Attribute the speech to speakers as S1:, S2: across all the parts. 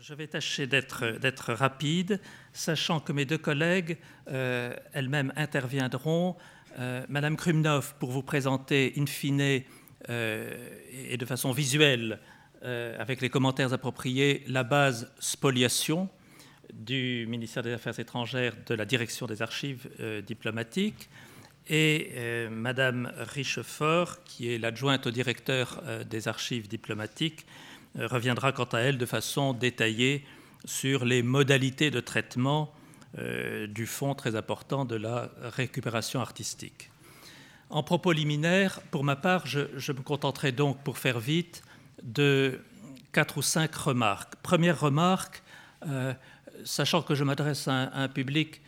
S1: Je vais tâcher d'être rapide, sachant que mes deux collègues euh, elles-mêmes interviendront. Euh, Madame Krumnov, pour vous présenter in fine euh, et de façon visuelle, avec les commentaires appropriés, la base spoliation du ministère des Affaires étrangères de la direction des archives diplomatiques, et Madame Richefort, qui est l'adjointe au directeur des archives diplomatiques, reviendra quant à elle de façon détaillée sur les modalités de traitement euh, du fonds très important de la récupération artistique. En propos liminaire, pour ma part, je, me contenterai donc, pour faire vite, de quatre ou cinq remarques. Première remarque, euh, sachant que je m'adresse à, un public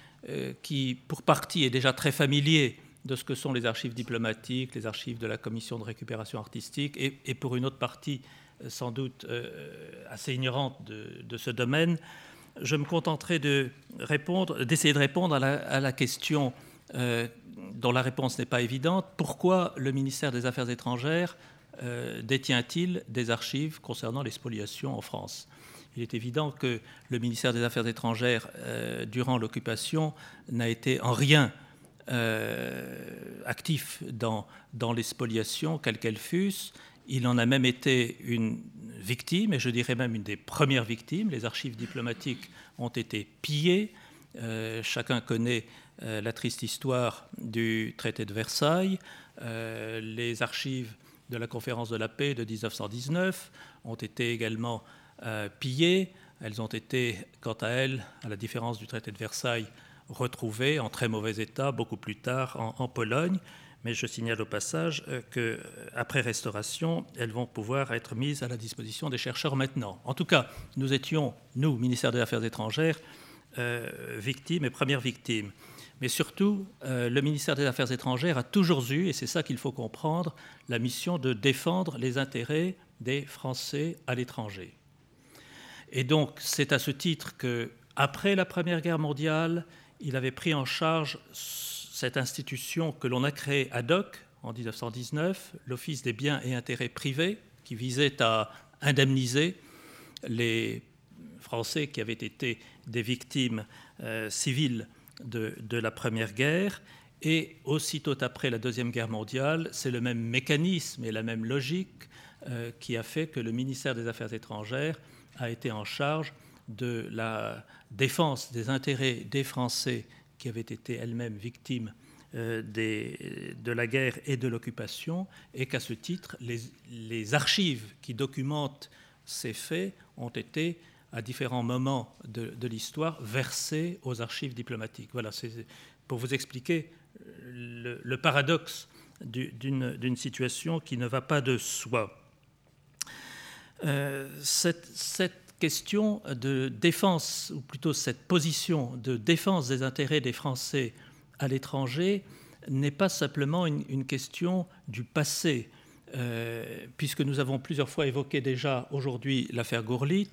S1: qui, pour partie, est déjà très familier de ce que sont les archives diplomatiques, les archives de la commission de récupération artistique, et pour une autre partie sans doute euh, assez ignorante de, ce domaine, je me contenterai de répondre, d'essayer de répondre à la, question euh, dont la réponse n'est pas évidente. Pourquoi le ministère des Affaires étrangères euh, détient-il des archives concernant les spoliations en France? Il est évident que le ministère des Affaires étrangères, durant l'occupation, n'a été en rien actif dans, dans les spoliations, quelles qu'elles fussent. Il en a même été une victime, et je dirais même une des premières victimes. Les archives diplomatiques ont été pillées. Euh, chacun connaît euh, la triste histoire du traité de Versailles. Euh, les archives de la conférence de la paix de 1919 ont été également pillées. Elles ont été, quant à elles, à la différence du traité de Versailles, retrouvées en très mauvais état beaucoup plus tard en Pologne mais je signale au passage euh, qu'après euh, restauration, elles vont pouvoir être mises à la disposition des chercheurs maintenant. En tout cas, nous étions, nous, ministère des Affaires étrangères, euh, victimes et premières victimes. Mais surtout, le ministère des Affaires étrangères a toujours eu, et c'est ça qu'il faut comprendre, la mission de défendre les intérêts des Français à l'étranger. Et donc, c'est à ce titre que, après la Première Guerre mondiale, il avait pris en charge cette institution que l'on a créée ad hoc en 1919, l'Office des biens et intérêts privés, qui visait à indemniser les Français qui avaient été des victimes euh, civiles de, la Première Guerre. Et aussitôt après la Deuxième Guerre mondiale, c'est le même mécanisme et la même logique euh, qui a fait que le ministère des Affaires étrangères a été en charge de la défense des intérêts des Français qui avaient été elles-mêmes victimes euh, de la guerre et de l'occupation, et qu'à ce titre, les, archives qui documentent ces faits ont été, à différents moments de, l'histoire, versées aux archives diplomatiques. Voilà, c'est pour vous expliquer le, paradoxe d'une situation qui ne va pas de soi. Euh, cette, question de défense, ou plutôt cette position de défense des intérêts des Français à l'étranger, n'est pas simplement une, question du passé, euh, puisque nous avons plusieurs fois évoqué déjà aujourd'hui l'affaire Gourlit.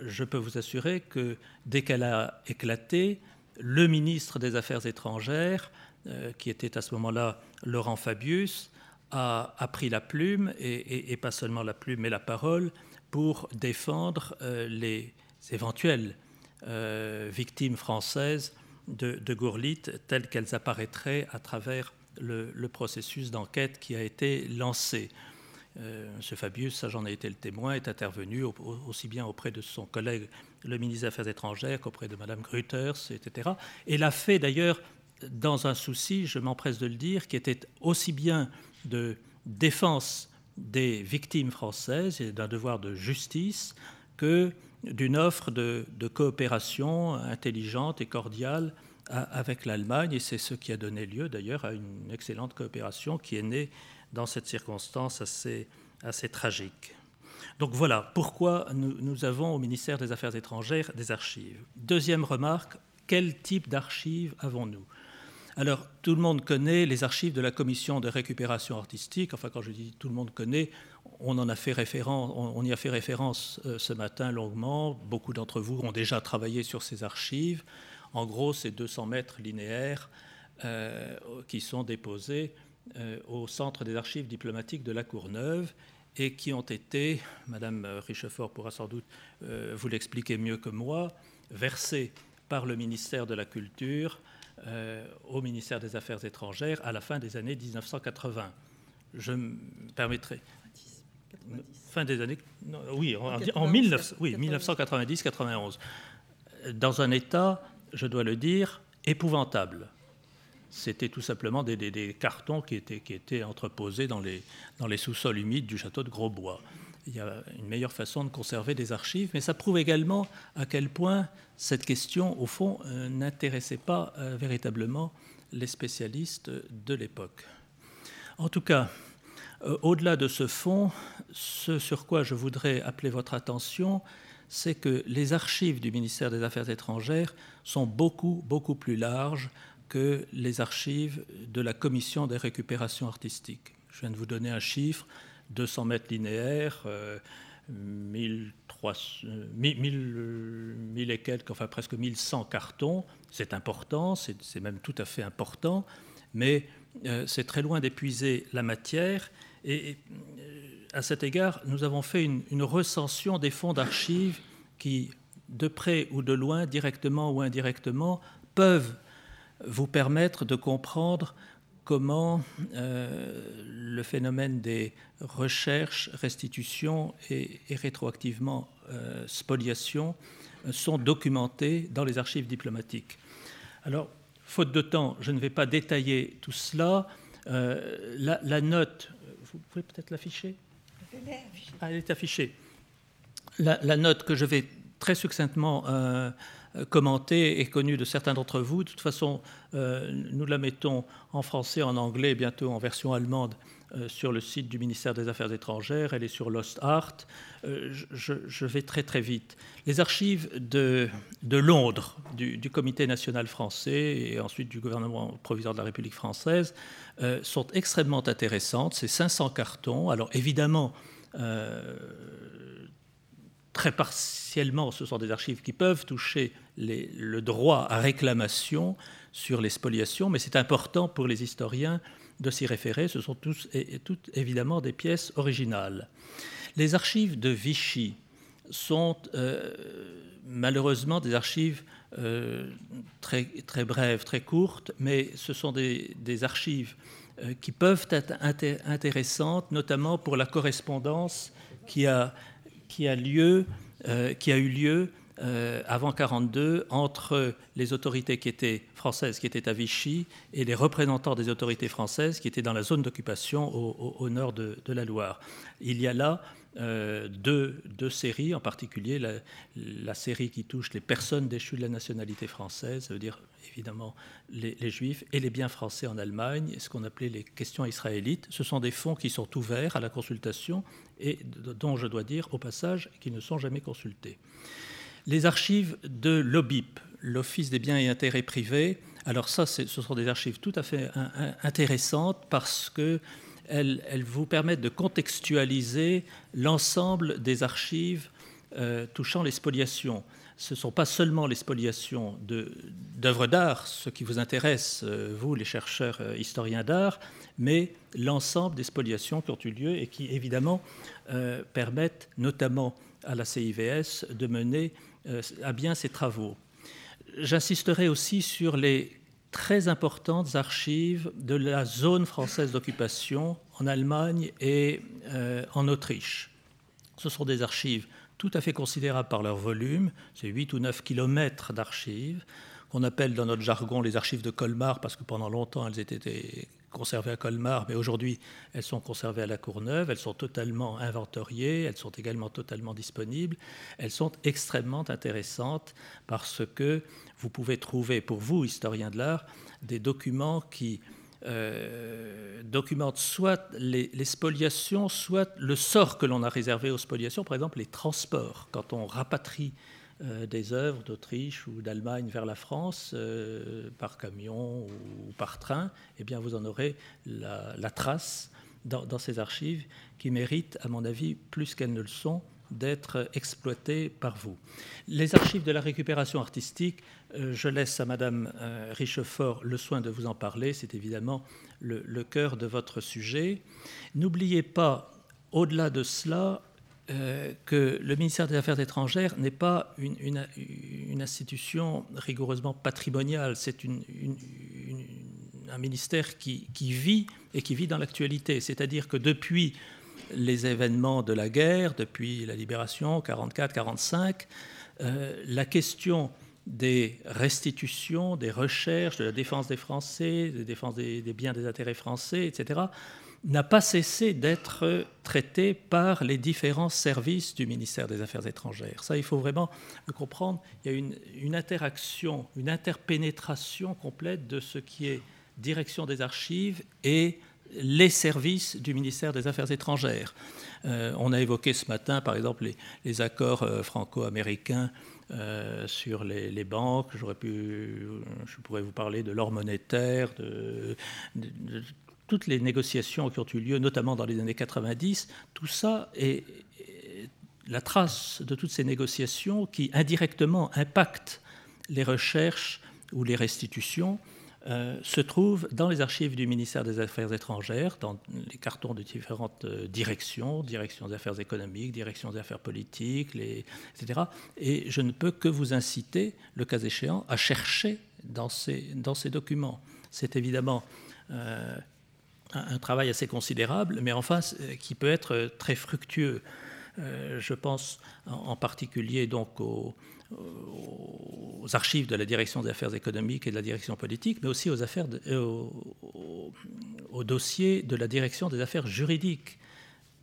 S1: Je peux vous assurer que dès qu'elle a éclaté, le ministre des Affaires étrangères, euh, qui était à ce moment-là Laurent Fabius, a, pris la plume, et, pas seulement la plume, mais la parole, pour défendre euh, les éventuelles euh, victimes françaises de, de telles qu'elles apparaîtraient à travers le, processus d'enquête qui a été lancé. Euh, M. Fabius, ça j'en ai été le témoin, est intervenu aussi bien auprès de son collègue, le ministre des Affaires étrangères, qu'auprès de Mme Gruters, etc. Et l'a fait d'ailleurs dans un souci, je m'empresse de le dire, qui était aussi bien de défense des victimes françaises et d'un devoir de justice que d'une offre de, coopération intelligente et cordiale avec l'Allemagne. Et c'est ce qui a donné lieu d'ailleurs à une excellente coopération qui est née dans cette circonstance assez, tragique. Donc voilà pourquoi nous, avons au ministère des Affaires étrangères des archives. Deuxième remarque, quel type d'archives avons-nous? Alors, tout le monde connaît les archives de la commission de récupération artistique. Enfin, quand je dis tout le monde connaît, on, en a fait référence, on, y a fait référence euh, ce matin longuement. Beaucoup d'entre vous ont déjà travaillé sur ces archives. En gros, c'est 200 mètres linéaires euh, qui sont déposés euh, au centre des archives diplomatiques de la Courneuve et qui ont été, Madame Richefort pourra sans doute vous l'expliquer mieux que moi, versés par le ministère de la Culture au ministère des Affaires étrangères à la fin des années 1980. Je me permettrai. Fin des années. oui, en, en 1990-91. Dans un état, je dois le dire, épouvantable c'était tout simplement des, cartons qui étaient, qui étaient entreposés dans les, dans les sous-sols humides du château de Grosbois. Il y a une meilleure façon de conserver des archives, mais ça prouve également à quel point cette question, au fond, euh, n'intéressait pas euh, véritablement les spécialistes de l'époque. En tout cas, euh, au-delà de ce fond, ce sur quoi je voudrais appeler votre attention, c'est que les archives du ministère des Affaires étrangères sont beaucoup, beaucoup plus larges que les archives de la commission des récupérations artistiques. Je viens de vous donner un chiffre, 200 mètres linéaires, 1000, euh, et quelques, enfin presque 1100 cartons. C'est important, c'est même tout à fait important, mais euh, c'est très loin d'épuiser la matière. Et euh, à cet égard, nous avons fait une, recension des fonds d'archives qui, de près ou de loin, directement ou indirectement, peuvent vous permettre de comprendre comment euh, le phénomène des recherches, restitutions et, rétroactivement euh, spoliations euh, sont documentés dans les archives diplomatiques. Alors, faute de temps, je ne vais pas détailler tout cela. La, note, vous pouvez peut-être l'afficher? Ah, Elle est affichée. La, note que je vais très succinctement commentée et connue de certains d'entre vous. De toute façon, euh, nous la mettons en français, en anglais bientôt en version allemande euh, sur le site du ministère des Affaires étrangères. Elle est sur Lost Art. Euh, je, vais très très vite. Les archives de, de Londres, du, Comité national français et ensuite du gouvernement provisoire de la République française, sont extrêmement intéressantes. C'est 500 cartons. Alors évidemment, très partiellement, ce sont des archives qui peuvent toucher le droit à réclamation sur les spoliations, mais c'est important pour les historiens de s'y référer. Ce sont tous et, toutes évidemment des pièces originales. Les archives de Vichy sont euh, malheureusement des archives euh, très, très brèves, très courtes, mais ce sont des, archives euh, qui peuvent être intéressantes, notamment pour la correspondance qui a qui a, lieu, qui a eu lieu euh, avant 1942 entre les autorités qui étaient françaises, qui étaient à Vichy, et les représentants des autorités françaises qui étaient dans la zone d'occupation au, nord de, la Loire. Il y a là euh, deux, séries, en particulier la, série qui touche les personnes déchues de la nationalité française, ça veut dire évidemment les, juifs et les biens français en Allemagne, ce qu'on appelait les questions israélites. Ce sont des fonds qui sont ouverts à la consultation et dont je dois dire au passage qu'ils ne sont jamais consultés. Les archives de l'OBIP, l'Office des biens et intérêts privés, alors ça, ce sont des archives tout à fait intéressantes parce qu'elles elles vous permettent de contextualiser l'ensemble des archives euh, touchant les spoliations. Ce ne sont pas seulement les spoliations d'œuvres d'art, ce qui vous intéresse, euh, vous, les chercheurs euh, historiens d'art, mais l'ensemble des spoliations qui ont eu lieu et qui, évidemment, permettent notamment à la CIVS de mener à bien ses travaux. J'insisterai aussi sur les très importantes archives de la zone française d'occupation en Allemagne et en Autriche. Ce sont des archives tout à fait considérables par leur volume. C'est 8 ou 9 kilomètres d'archives, qu'on appelle dans notre jargon les archives de Colmar, parce que pendant longtemps elles étaient conservées à Colmar, mais aujourd'hui elles sont conservées à la Courneuve, elles sont totalement inventoriées, elles sont également totalement disponibles, elles sont extrêmement intéressantes parce que vous pouvez trouver, pour vous, historiens de l'art, des documents qui euh, documente soit les, spoliations, soit le sort que l'on a réservé aux spoliations, par exemple les transports. Quand on rapatrie des œuvres d'Autriche ou d'Allemagne vers la France euh, par camion ou, par train, eh bien vous en aurez la, trace dans, ces archives qui méritent, à mon avis, plus qu'elles ne le sont, d'être exploitées par vous. Les archives de la récupération artistique euh, je laisse à Madame euh, Richefort le soin de vous en parler. C'est évidemment le, cœur de votre sujet. N'oubliez pas au-delà de cela, euh, que le ministère des Affaires étrangères n'est pas une, institution rigoureusement patrimoniale, c'est un ministère qui, vit et qui vit dans l'actualité. C'est-à-dire que depuis les événements de la guerre, depuis la libération 44-45, euh, la question des restitutions, des recherches, de la défense des Français, de la défense des, des biens, des intérêts français, etc., n'a pas cessé d'être traité par les différents services du ministère des Affaires étrangères. Ça, il faut vraiment le comprendre. Il y a une, interaction, une interpénétration complète de ce qui est direction des archives et les services du ministère des Affaires étrangères. Euh, on a évoqué ce matin, par exemple, les, accords euh, franco-américains euh, sur les, banques. J'aurais pu, je pourrais vous parler de l'or monétaire, de, toutes les négociations qui ont eu lieu, notamment dans les années 90, tout ça est la trace de toutes ces négociations qui indirectement impactent les recherches ou les restitutions euh, se trouve dans les archives du ministère des Affaires étrangères, dans les cartons de différentes euh, directions, direction des affaires économiques, direction des affaires politiques, etc. Et je ne peux que vous inciter, le cas échéant, à chercher dans ces, dans ces documents. C'est évidemment euh, un, travail assez considérable, mais enfin qui peut être très fructueux. Euh, je pense en, particulier donc aux, archives de la direction des affaires économiques et de la direction politique, mais aussi aux, affaires euh, aux, dossiers de la direction des affaires juridiques.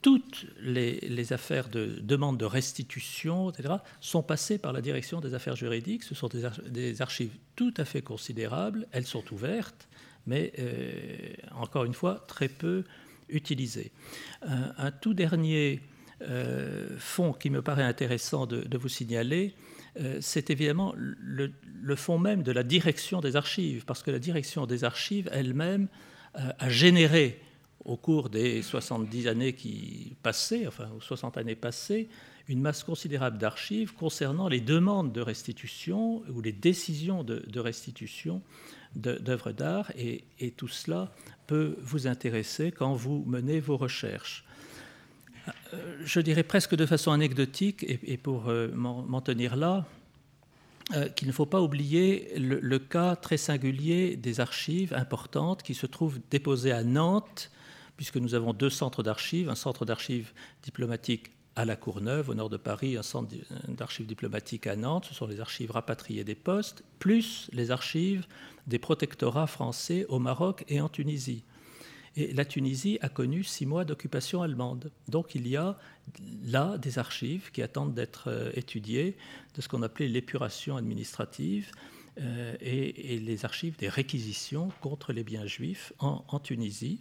S1: Toutes les, affaires de demande de restitution, etc., sont passées par la direction des affaires juridiques. Ce sont des archives tout à fait considérables. Elles sont ouvertes mais euh, encore une fois, très peu utilisé. Un, tout dernier euh, fonds qui me paraît intéressant de, vous signaler, euh, c'est évidemment le, le, fond même de la direction des archives, parce que la direction des archives elle-même a généré au cours des 70 années qui passaient, enfin 60 années passées, une masse considérable d'archives concernant les demandes de restitution ou les décisions de restitution d'œuvres d'art et, tout cela peut vous intéresser quand vous menez vos recherches. Euh, je dirais presque de façon anecdotique, et, pour euh, m'en tenir là, euh, qu'il ne faut pas oublier le, cas très singulier des archives importantes qui se trouvent déposées à Nantes, puisque nous avons deux centres d'archives, un centre d'archives diplomatiques à la Courneuve, au nord de Paris, un centre d'archives diplomatiques à Nantes, ce sont les archives rapatriées des postes, plus les archives des protectorats français au Maroc et en Tunisie. Et la Tunisie a connu six mois d'occupation allemande. Donc il y a là des archives qui attendent d'être euh, étudiées, de ce qu'on appelait l'épuration administrative euh, et, les archives des réquisitions contre les biens juifs en Tunisie.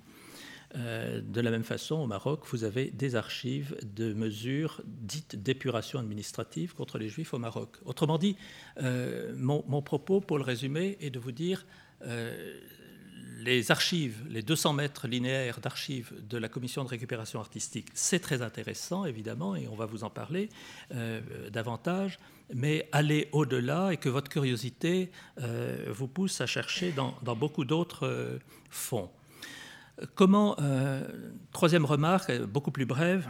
S1: Euh, de la même façon, au Maroc, vous avez des archives de mesures dites d'épuration administrative contre les juifs au Maroc. Autrement dit, euh, mon, propos, pour le résumer, est de vous dire euh, les archives, les 200 mètres linéaires d'archives de la commission de récupération artistique, c'est très intéressant, évidemment, et on va vous en parler davantage, mais allez au-delà et que votre curiosité vous pousse à chercher dans beaucoup d'autres fonds. Comment, euh, troisième remarque, beaucoup plus brève,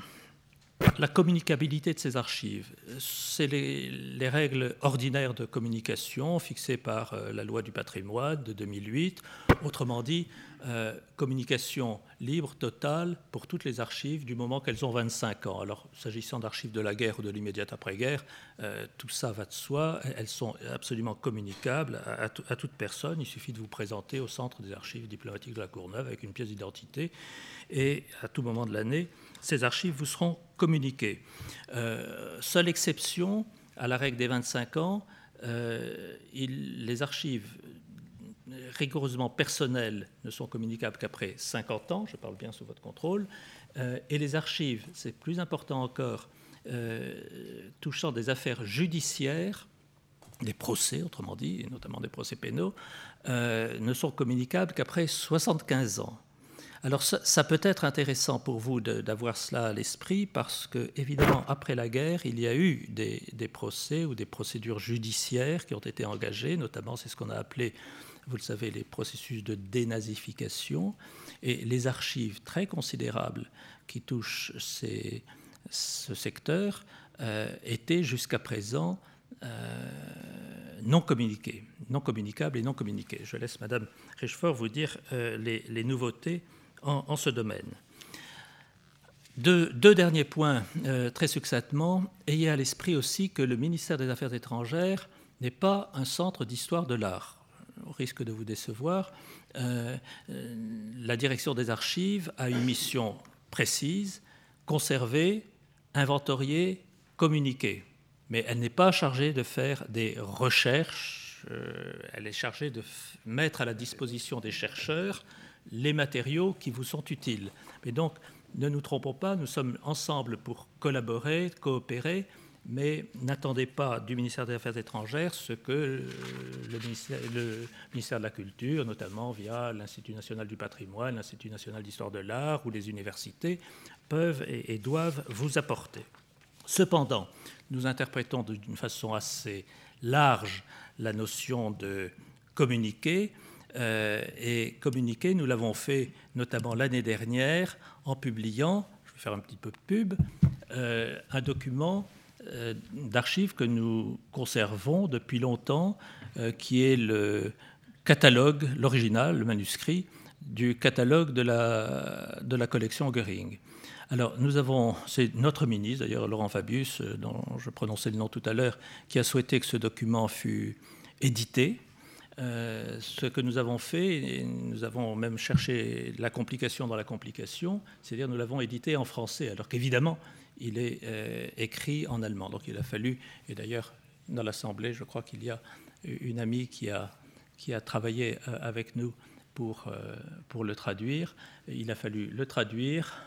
S1: la communicabilité de ces archives. C'est les, règles ordinaires de communication fixées par euh, la loi du patrimoine de 2008. Autrement dit, euh, communication libre, totale, pour toutes les archives du moment qu'elles ont 25 ans. Alors, s'agissant d'archives de la guerre ou de l'immédiate après-guerre, euh, tout ça va de soi. Elles sont absolument communicables à, toute personne. Il suffit de vous présenter au centre des archives diplomatiques de la Courneuve avec une pièce d'identité. Et à tout moment de l'année, ces archives vous seront communiquées. Euh, seule exception à la règle des 25 ans, les archives rigoureusement personnels ne sont communicables qu'après 50 ans, je parle bien sous votre contrôle, euh, et les archives, c'est plus important encore, euh, touchant des affaires judiciaires, des procès, autrement dit, et notamment des procès pénaux, euh, ne sont communicables qu'après 75 ans. Alors ça, peut être intéressant pour vous d'avoir cela à l'esprit parce que, évidemment, après la guerre, il y a eu des, procès ou des procédures judiciaires qui ont été engagées, notamment c'est ce qu'on a appelé, vous le savez, les processus de dénazification. Et les archives très considérables qui touchent ce secteur euh, étaient jusqu'à présent euh, non communiquées, non communicables et non communiquées. Je laisse Madame Richefort vous dire euh, les nouveautés en, ce domaine. Deux, derniers points euh, très succinctement. Ayez à l'esprit aussi que le ministère des Affaires étrangères n'est pas un centre d'histoire de l'art. Au risque de vous décevoir, euh, euh, la direction des archives a une mission précise, conserver, inventorier, communiquer. Mais elle n'est pas chargée de faire des recherches, elle est chargée de mettre à la disposition des chercheurs les matériaux qui vous sont utiles. Mais donc, ne nous trompons pas, nous sommes ensemble pour collaborer, coopérer, mais n'attendez pas du ministère des Affaires étrangères ce que le ministère, de la Culture, notamment via l'Institut national du patrimoine, l'Institut national d'histoire de l'art ou les universités, peuvent et doivent vous apporter. Cependant, nous interprétons d'une façon assez large la notion de communiquer euh, et communiquer. Nous l'avons fait notamment l'année dernière en publiant, je vais faire un petit peu de pub, euh, un document euh, d'archives que nous conservons depuis longtemps, qui est le catalogue, l'original, le manuscrit, du catalogue de la, de la collection Goering. Alors, nous avons, c'est notre ministre, d'ailleurs Laurent Fabius, dont je prononçais le nom tout à l'heure, qui a souhaité que ce document fût édité euh, ce que nous avons fait, et nous avons même cherché la complication dans la complication, c'est-à-dire nous l'avons édité en français, alors qu'évidemment, il est euh, écrit en allemand. Donc il a fallu, et d'ailleurs, dans l'Assemblée, je crois qu'il y a une amie qui a, qui a travaillé euh, avec nous pour, pour le traduire. Il a fallu le traduire,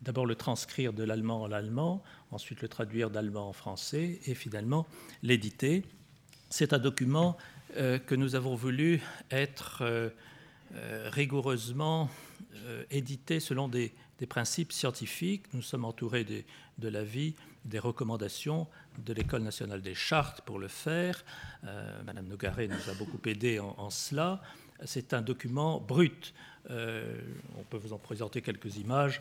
S1: d'abord le transcrire de l'allemand en allemand, ensuite le traduire d'allemand en français, et finalement l'éditer. C'est un document que nous avons voulu être euh, euh, rigoureusement édité selon des, principes scientifiques. Nous sommes entourés de l'avis, des recommandations de l'École nationale des chartes pour le faire. Madame Nogaret nous a beaucoup aidé en, cela. C'est un document brut. on peut vous en présenter quelques images.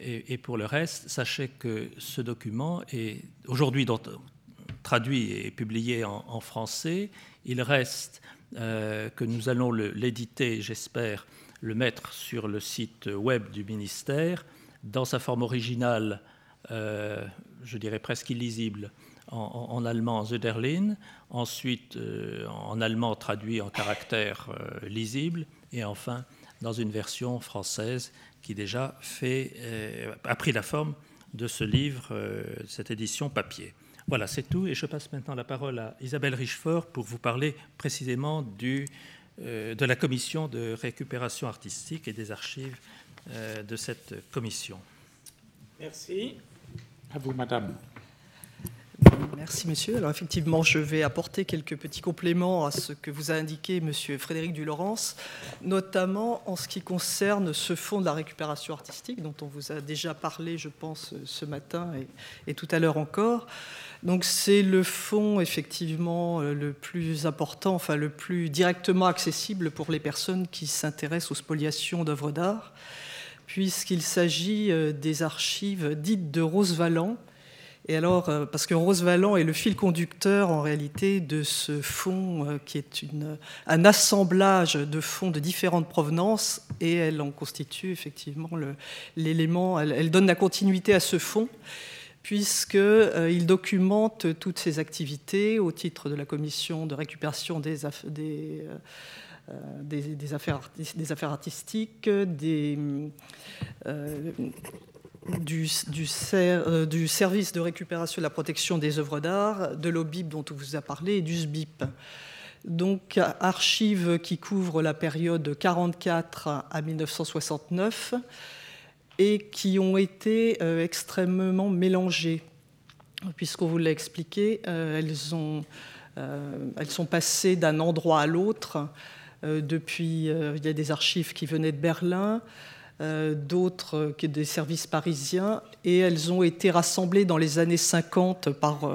S1: et, pour le reste, sachez que ce document est aujourd'hui traduit et publié en, français. Il reste euh, que nous allons l'éditer, j'espère, le mettre sur le site web du ministère dans sa forme originale, euh, je dirais presque illisible, en, allemand Zöderlin, ensuite euh, en allemand traduit en caractère lisible, et enfin dans une version française qui déjà a pris la forme de ce livre, cette édition papier. Voilà, c'est tout. Et je passe maintenant la parole à Isabelle Richefort pour vous parler précisément euh, de la commission de récupération artistique et des archives euh, de cette commission.
S2: Merci. À vous, madame.
S3: Merci, monsieur. Alors, effectivement, je vais apporter quelques petits compléments à ce que vous a indiqué monsieur Frédéric Dulaurence, notamment en ce qui concerne ce fonds de la récupération artistique dont on vous a déjà parlé, je pense, ce matin et tout à l'heure encore. Donc c'est le fonds effectivement euh, le plus important, enfin le plus directement accessible pour les personnes qui s'intéressent aux spoliations d'œuvres d'art, puisqu'il s'agit euh, des archives dites de Rose Valland. Et alors, euh, parce que Rose Valland est le fil conducteur en réalité de ce fonds qui est un assemblage de fonds de différentes provenances et elle en constitue effectivement l'élément, elle, donne la continuité à ce fonds puisqu'il euh, documente toutes ses activités au titre de la commission de récupération des, des, euh, des, affaires, des affaires, artistiques, des, euh, du, du, service de récupération de la protection des œuvres d'art, de l'OBIP dont on vous a parlé et du SBIP. Donc, archives qui couvrent la période 44 à 1969 et qui ont été euh, extrêmement mélangées, puisqu'on vous l'a expliqué, euh, elles, ont, euh, elles, sont passées d'un endroit à l'autre. depuis, il y a des archives qui venaient de Berlin, d'autres qui des services parisiens, et elles ont été rassemblées dans les années 50 par,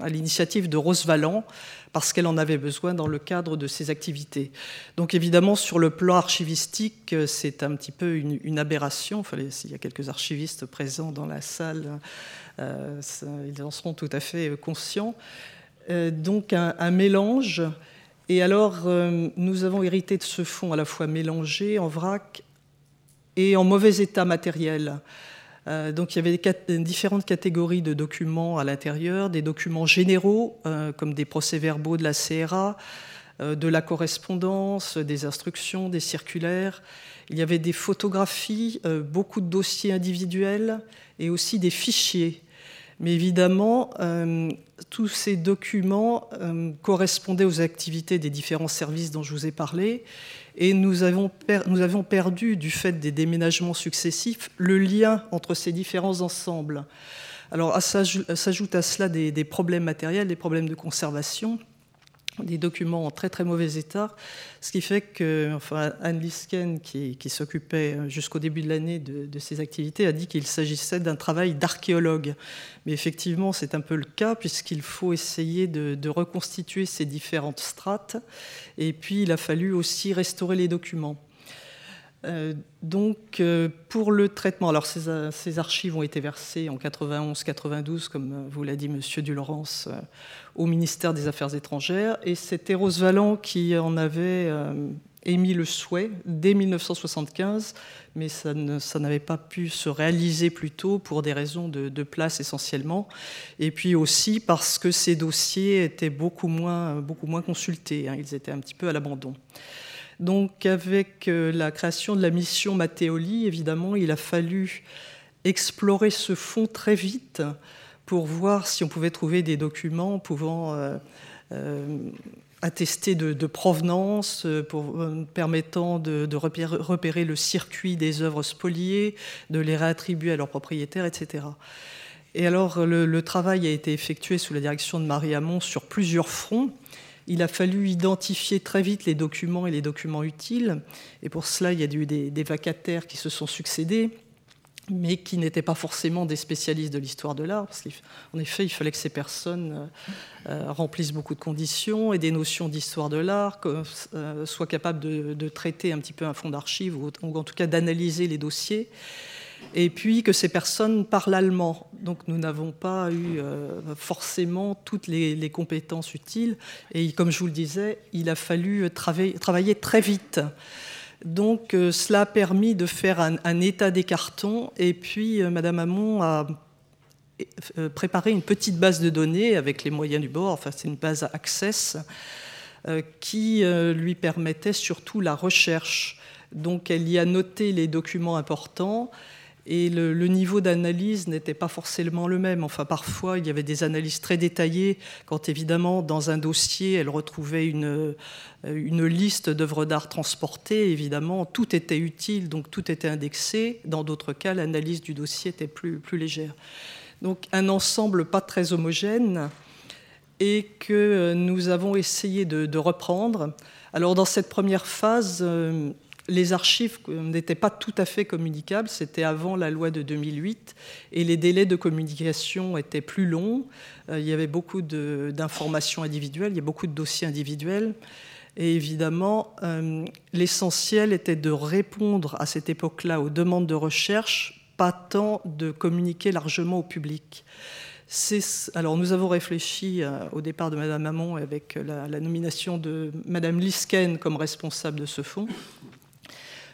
S3: à l'initiative de Rose Valland, parce qu'elle en avait besoin dans le cadre de ses activités. Donc évidemment, sur le plan archivistique, c'est un petit peu une, aberration. Enfin, il y a quelques archivistes présents dans la salle, euh, ils en seront tout à fait conscients. Euh, donc un, mélange. Et alors, euh, nous avons hérité de ce fonds à la fois mélangé, en vrac et en mauvais état matériel. Euh, donc il y avait différentes catégories de documents à l'intérieur, des documents généraux euh, comme des procès-verbaux de la CRA, euh, de la correspondance, des instructions, des circulaires. Il y avait des photographies, beaucoup de dossiers individuels et aussi des fichiers. Mais évidemment, tous ces documents correspondaient aux activités des différents services dont je vous ai parlé et nous avons, perdu, du fait des déménagements successifs, le lien entre ces différents ensembles. Alors s'ajoute à cela des, problèmes matériels, des problèmes de conservation, des documents en très très mauvais état, ce qui fait que enfin, Anne Lisken, qui, s'occupait jusqu'au début de l'année de, ces activités, a dit qu'il s'agissait d'un travail d'archéologue. Mais effectivement, c'est un peu le cas, puisqu'il faut essayer de, reconstituer ces différentes strates, et puis il a fallu aussi restaurer les documents. Euh, donc, euh, pour le traitement, alors ces, archives ont été versées en 91-92, comme vous l'a dit Monsieur Dulaurence, euh, au ministère des Affaires étrangères, et c'était Rose Valland qui en avait émis le souhait dès 1975, mais ça, n'avait pas pu se réaliser plus tôt pour des raisons de, place essentiellement, et puis aussi parce que ces dossiers étaient beaucoup moins, beaucoup moins consultés, hein. ils étaient un petit peu à l'abandon. Donc avec euh, la création de la mission Matteoli, évidemment, il a fallu explorer ce fond très vite pour voir si on pouvait trouver des documents pouvant euh, euh, attester de, provenance, permettant de, repérer, le circuit des œuvres spoliées, de les réattribuer à leurs propriétaires, etc. Et alors le, le, travail a été effectué sous la direction de Marie Hamon sur plusieurs fronts. Il a fallu identifier très vite les documents et les documents utiles. Et pour cela, il y a eu des, vacataires qui se sont succédés, mais qui n'étaient pas forcément des spécialistes de l'histoire de l'art. Parce qu'en effet, il fallait que ces personnes euh, euh, remplissent beaucoup de conditions et des notions d'histoire de l'art, euh, soient capables de, traiter un petit peu un fonds d'archives ou en tout cas d'analyser les dossiers et puis que ces personnes parlent allemand. Donc nous n'avons pas eu euh, forcément toutes les, compétences utiles. Et comme je vous le disais, il a fallu travailler, très vite. Donc euh, cela a permis de faire un, état des cartons. Et puis euh, Madame Hamon a préparé une petite base de données avec les moyens du bord. Enfin, c'est une base Access qui lui permettait surtout la recherche. Donc elle y a noté les documents importants et le, niveau d'analyse n'était pas forcément le même. Enfin, parfois, il y avait des analyses très détaillées, quand évidemment, dans un dossier, elle retrouvait une, euh, liste d'œuvres d'art transportées. Évidemment, tout était utile, donc tout était indexé. Dans d'autres cas, l'analyse du dossier était plus, légère. Donc, un ensemble pas très homogène et que nous avons essayé de, de reprendre. Alors, dans cette première phase, euh, les archives n'étaient pas tout à fait communicables, c'était avant la loi de 2008, et les délais de communication étaient plus longs. Euh, il y avait beaucoup d'informations individuelles, il y a beaucoup de dossiers individuels. Et évidemment, euh, l'essentiel était de répondre à cette époque-là aux demandes de recherche, pas tant de communiquer largement au public. Alors, nous avons réfléchi euh, au départ de Madame Hamon avec la, nomination de Madame Lisken comme responsable de ce fonds.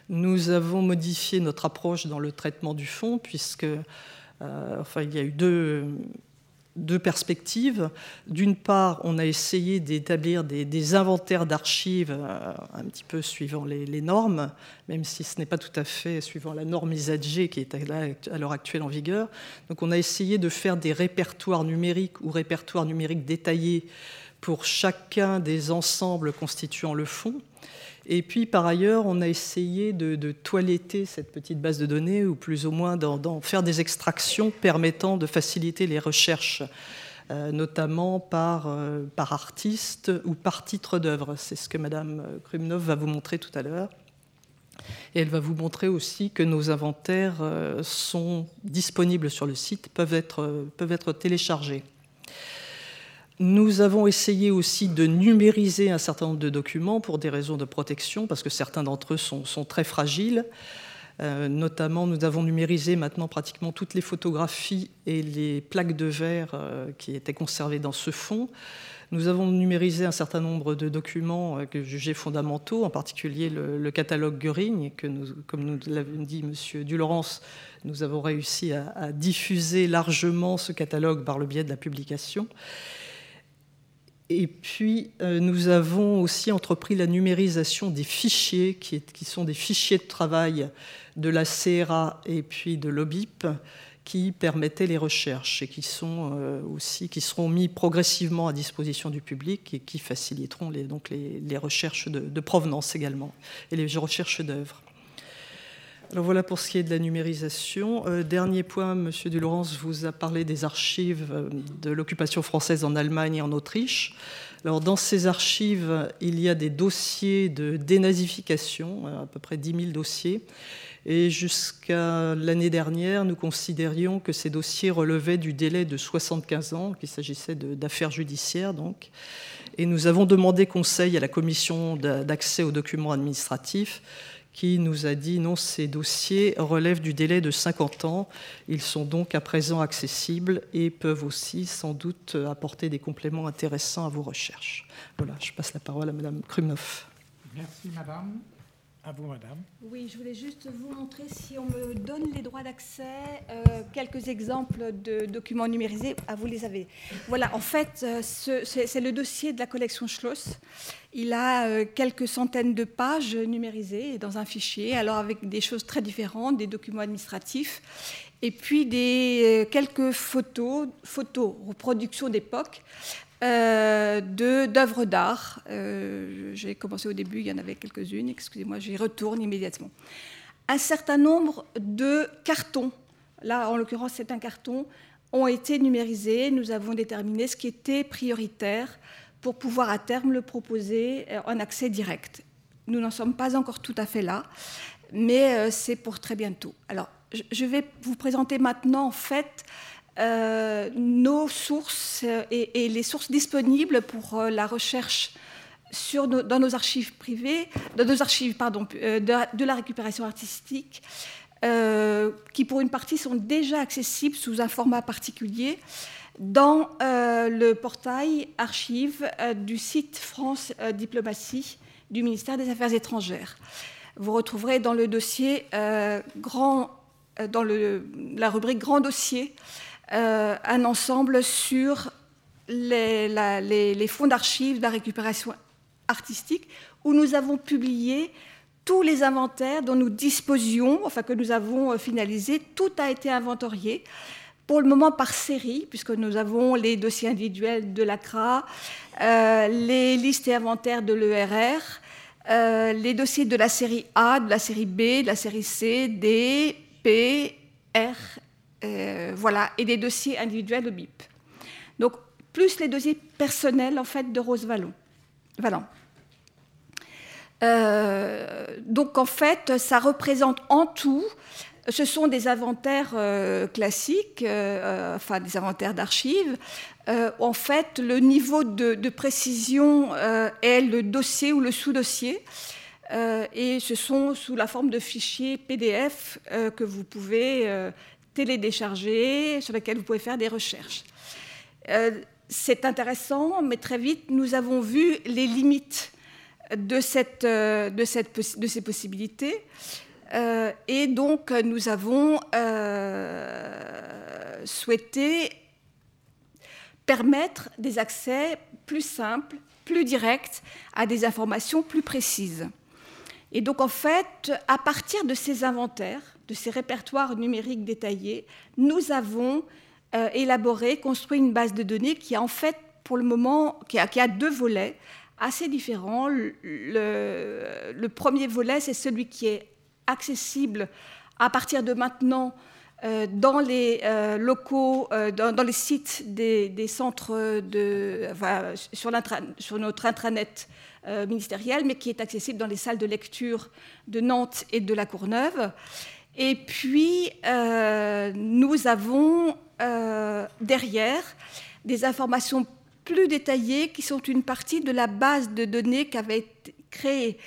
S3: Nous avons modifié notre approche dans le traitement du fonds, puisque euh, enfin, il y a eu deux, perspectives. D'une part, on a essayé d'établir des, inventaires d'archives euh, un petit peu suivant les, normes, même si ce n'est pas tout à fait suivant la norme ISAG qui est à l'heure actuelle en vigueur. Donc on a essayé de faire des répertoires numériques ou répertoires numériques détaillés pour chacun des ensembles constituant le fonds. Et puis, par ailleurs, on a essayé de, toiletter cette petite base de données, ou plus ou moins d'en faire des extractions permettant de faciliter les recherches notamment par, par artiste ou par titre d'œuvre. C'est ce que Madame Krumnov va vous montrer tout à l'heure. Et elle va vous montrer aussi que nos inventaires sont disponibles sur le site, peuvent être, peuvent être téléchargés. Nous avons essayé aussi de numériser un certain nombre de documents pour des raisons de protection, parce que certains d'entre eux sont, très fragiles. Euh, notamment, nous avons numérisé maintenant pratiquement toutes les photographies et les plaques de verre euh, qui étaient conservées dans ce fonds. Nous avons numérisé un certain nombre de documents euh, que jugeais fondamentaux, en particulier le, catalogue Göring, que comme nous l'avons dit M. Dulaurence, nous avons réussi à, diffuser largement ce catalogue par le biais de la publication. Et puis, euh, nous avons aussi entrepris la numérisation des fichiers, qui, sont des fichiers de travail de la CRA et puis de l'OBIP, qui permettaient les recherches et euh, qui seront mis progressivement à disposition du public et qui faciliteront les, recherches de, de, provenance également et les recherches d'œuvres. Alors voilà pour ce qui est de la numérisation. Euh, dernier point, Monsieur Dulaurence vous a parlé des archives euh, de l'occupation française en Allemagne et en Autriche. Alors dans ces archives, il y a des dossiers de dénazification, euh, à peu près 10 000 dossiers. Et jusqu'à l'année dernière, nous considérions que ces dossiers relevaient du délai de 75 ans, qu'il s'agissait d'affaires judiciaires donc. Et nous avons demandé conseil à la commission d'accès aux documents administratifs qui nous a dit non, ces dossiers relèvent du délai de 50 ans. Ils sont donc à présent accessibles et peuvent aussi sans doute apporter des compléments intéressants à vos recherches. Voilà, je passe la parole à Madame Krumnov.
S2: Merci Madame. À vous, madame.
S4: Oui, je voulais juste vous montrer, si on me donne les droits d'accès, euh, quelques exemples de documents numérisés. Ah, vous les avez. Voilà, en fait, euh, c'est le dossier de la collection Schloss. Il a euh, quelques centaines de pages numérisées dans un fichier, alors avec des choses très différentes, des documents administratifs, et puis des, quelques photos, photos, reproductions d'époque, euh, d'œuvres d'art. Euh, j'ai commencé au début, il y en avait quelques-unes, excusez-moi, j'y retourne immédiatement. Un certain nombre de cartons, là en l'occurrence c'est un carton, ont été numérisés. Nous avons déterminé ce qui était prioritaire pour pouvoir à terme le proposer euh, en accès direct. Nous n'en sommes pas encore tout à fait là, mais c'est pour très bientôt. Alors, je vais vous présenter maintenant en fait euh, nos sources et, les sources disponibles pour euh, la recherche dans nos archives privées, dans nos archives pardon, euh, de, la récupération artistique, qui pour une partie sont déjà accessibles sous un format particulier dans le portail archives du site France Diplomatie du ministère des Affaires étrangères. Vous retrouverez dans le dossier grand, dans la rubrique Grand dossier euh, un ensemble sur les, fonds d'archives de la récupération artistique, où nous avons publié tous les inventaires dont nous disposions, enfin que nous avons euh, finalisés. Tout a été inventorié, pour le moment par série, puisque nous avons les dossiers individuels de l'ACRA, euh, les listes et inventaires de l'ERR, les dossiers de la série A, de la série B, de la série C, D, P, R euh, voilà, et des dossiers individuels de BIP. Donc, plus les dossiers personnels en fait de Rose Vallon. Euh, donc en fait, ça représente en tout, ce sont des inventaires euh, classiques, enfin des inventaires d'archives. en fait, le niveau de précision est le dossier ou le sous-dossier. et ce sont sous la forme de fichiers PDF que vous pouvez télédéchargés sur lesquels vous pouvez faire des recherches. Euh, c'est intéressant, mais très vite, nous avons vu les limites de, euh, ces possibilités. Euh, et donc, nous avons souhaité permettre des accès plus simples, plus directs à des informations plus précises. Et donc, en fait, à partir de ces inventaires, de ces répertoires numériques détaillés, nous avons euh, élaboré, construit une base de données qui a en fait, pour le moment, qui a, deux volets assez différents. Le, premier volet, c'est celui qui est accessible à partir de maintenant dans les locaux, dans, les sites des, centres de, sur, notre intranet ministériel, mais qui est accessible dans les salles de lecture de Nantes et de la Courneuve. Et puis, nous avons derrière des informations plus détaillées qui sont une partie de la base de données qu'avait créée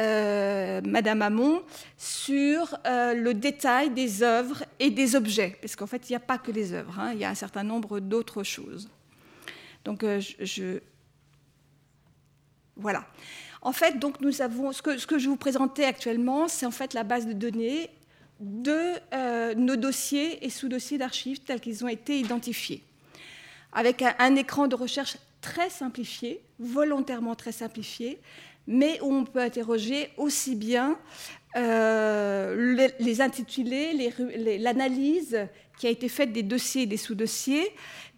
S4: euh, Madame Hamon sur euh, le détail des œuvres et des objets, parce qu'en fait, il n'y a pas que les œuvres, hein, il y a un certain nombre d'autres choses. Donc, euh, je, Voilà. En fait, donc, nous avons... Ce que, ce que je vous présentais actuellement, c'est en fait la base de données de nos dossiers et sous-dossiers d'archives tels qu'ils ont été identifiés avec un, écran de recherche très simplifié, volontairement très simplifié, mais où on peut interroger aussi bien euh, les, intitulés, l'analyse qui a été faite des dossiers et des sous-dossiers,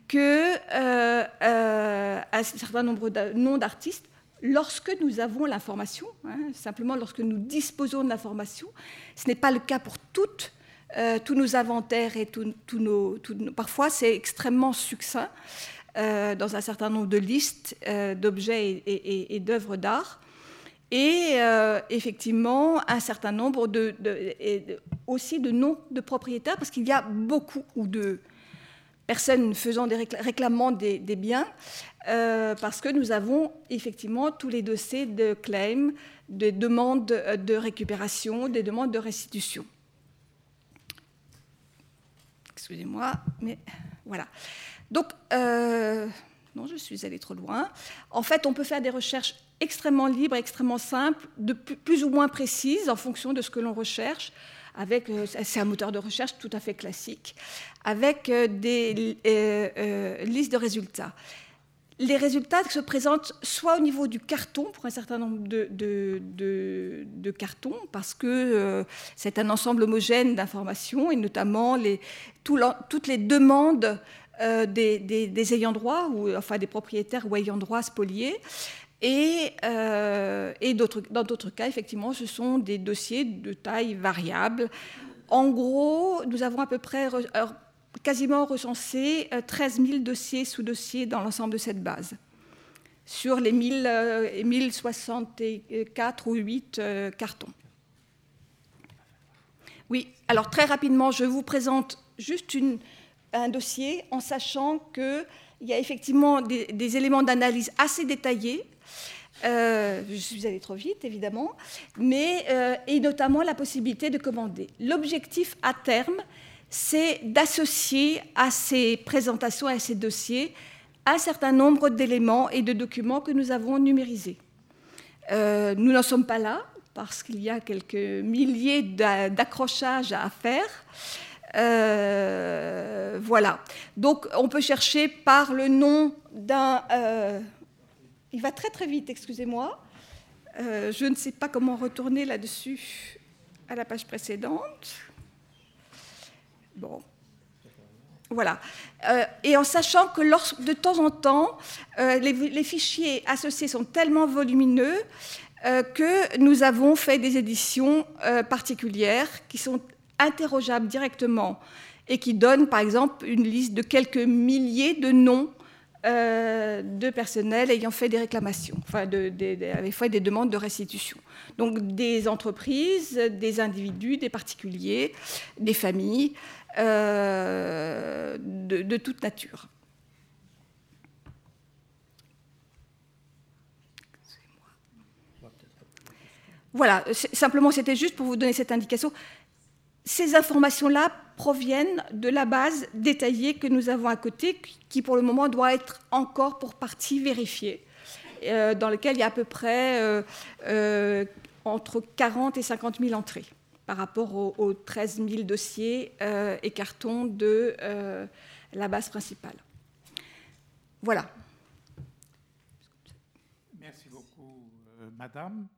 S4: que euh, euh, un certain nombre de noms d'artistes lorsque nous avons l'information, hein, simplement lorsque nous disposons de l'information. Ce n'est pas le cas pour toutes euh, tous nos inventaires et tous, nos, Parfois, c'est extrêmement succinct euh, dans un certain nombre de listes euh, d'objets et, d'œuvres d'art. Et effectivement, un certain nombre de, aussi de noms de propriétaires, parce qu'il y a beaucoup ou de personnes faisant des réclamant des, biens, parce que nous avons effectivement tous les dossiers de claim, des demandes de récupération, des demandes de restitution excusez-moi, mais voilà. Donc, euh, non, je suis allée trop loin. En fait, on peut faire des recherches extrêmement libres, extrêmement simples, de plus ou moins précises en fonction de ce que l'on recherche. Avec, euh, c'est un moteur de recherche tout à fait classique, avec euh, des listes de résultats les résultats se présentent soit au niveau du carton, pour un certain nombre de, cartons, parce que euh, c'est un ensemble homogène d'informations, et notamment toutes les demandes euh, des, ayants droit, ou enfin des propriétaires ou ayants droit spoliés. Et, euh, dans d'autres cas, effectivement, ce sont des dossiers de taille variable. En gros, nous avons à peu près quasiment recensé 13 euh, 000 dossiers sous-dossiers dans l'ensemble de cette base, sur les 1064 euh, ou 8 euh, cartons. Oui, alors très rapidement, je vous présente juste un dossier en sachant qu'il y a effectivement des, éléments d'analyse assez détaillés. Je suis allée trop vite, évidemment, mais, et notamment la possibilité de commander. L'objectif à terme, c'est d'associer à ces présentations, à ces dossiers, un certain nombre d'éléments et de documents que nous avons numérisés. Euh, nous n'en sommes pas là, parce qu'il y a quelques milliers d'accrochages à faire. Euh, voilà. Donc, on peut chercher par le nom d'un. Euh, il va très très vite, excusez-moi. je ne sais pas comment retourner là-dessus à la page précédente. Bon. Voilà. Euh, et en sachant que de temps en temps, euh, les, fichiers associés sont tellement volumineux euh, que nous avons fait des éditions particulières qui sont interrogeables directement et qui donnent, par exemple, une liste de quelques milliers de noms de personnel ayant fait des réclamations, enfin, des demandes de restitution. Donc des entreprises, des individus, des particuliers, des familles, euh, de, toute nature. Voilà, simplement c'était juste pour vous donner cette indication. Ces informations-là proviennent de la base détaillée que nous avons à côté, qui pour le moment doit être encore pour partie vérifiée, euh, dans lequel il y a à peu près euh, entre 40 et 50 000 entrées par rapport aux, 13 000 dossiers euh, et cartons de euh, la base principale. Voilà.
S2: Merci beaucoup, euh, Madame.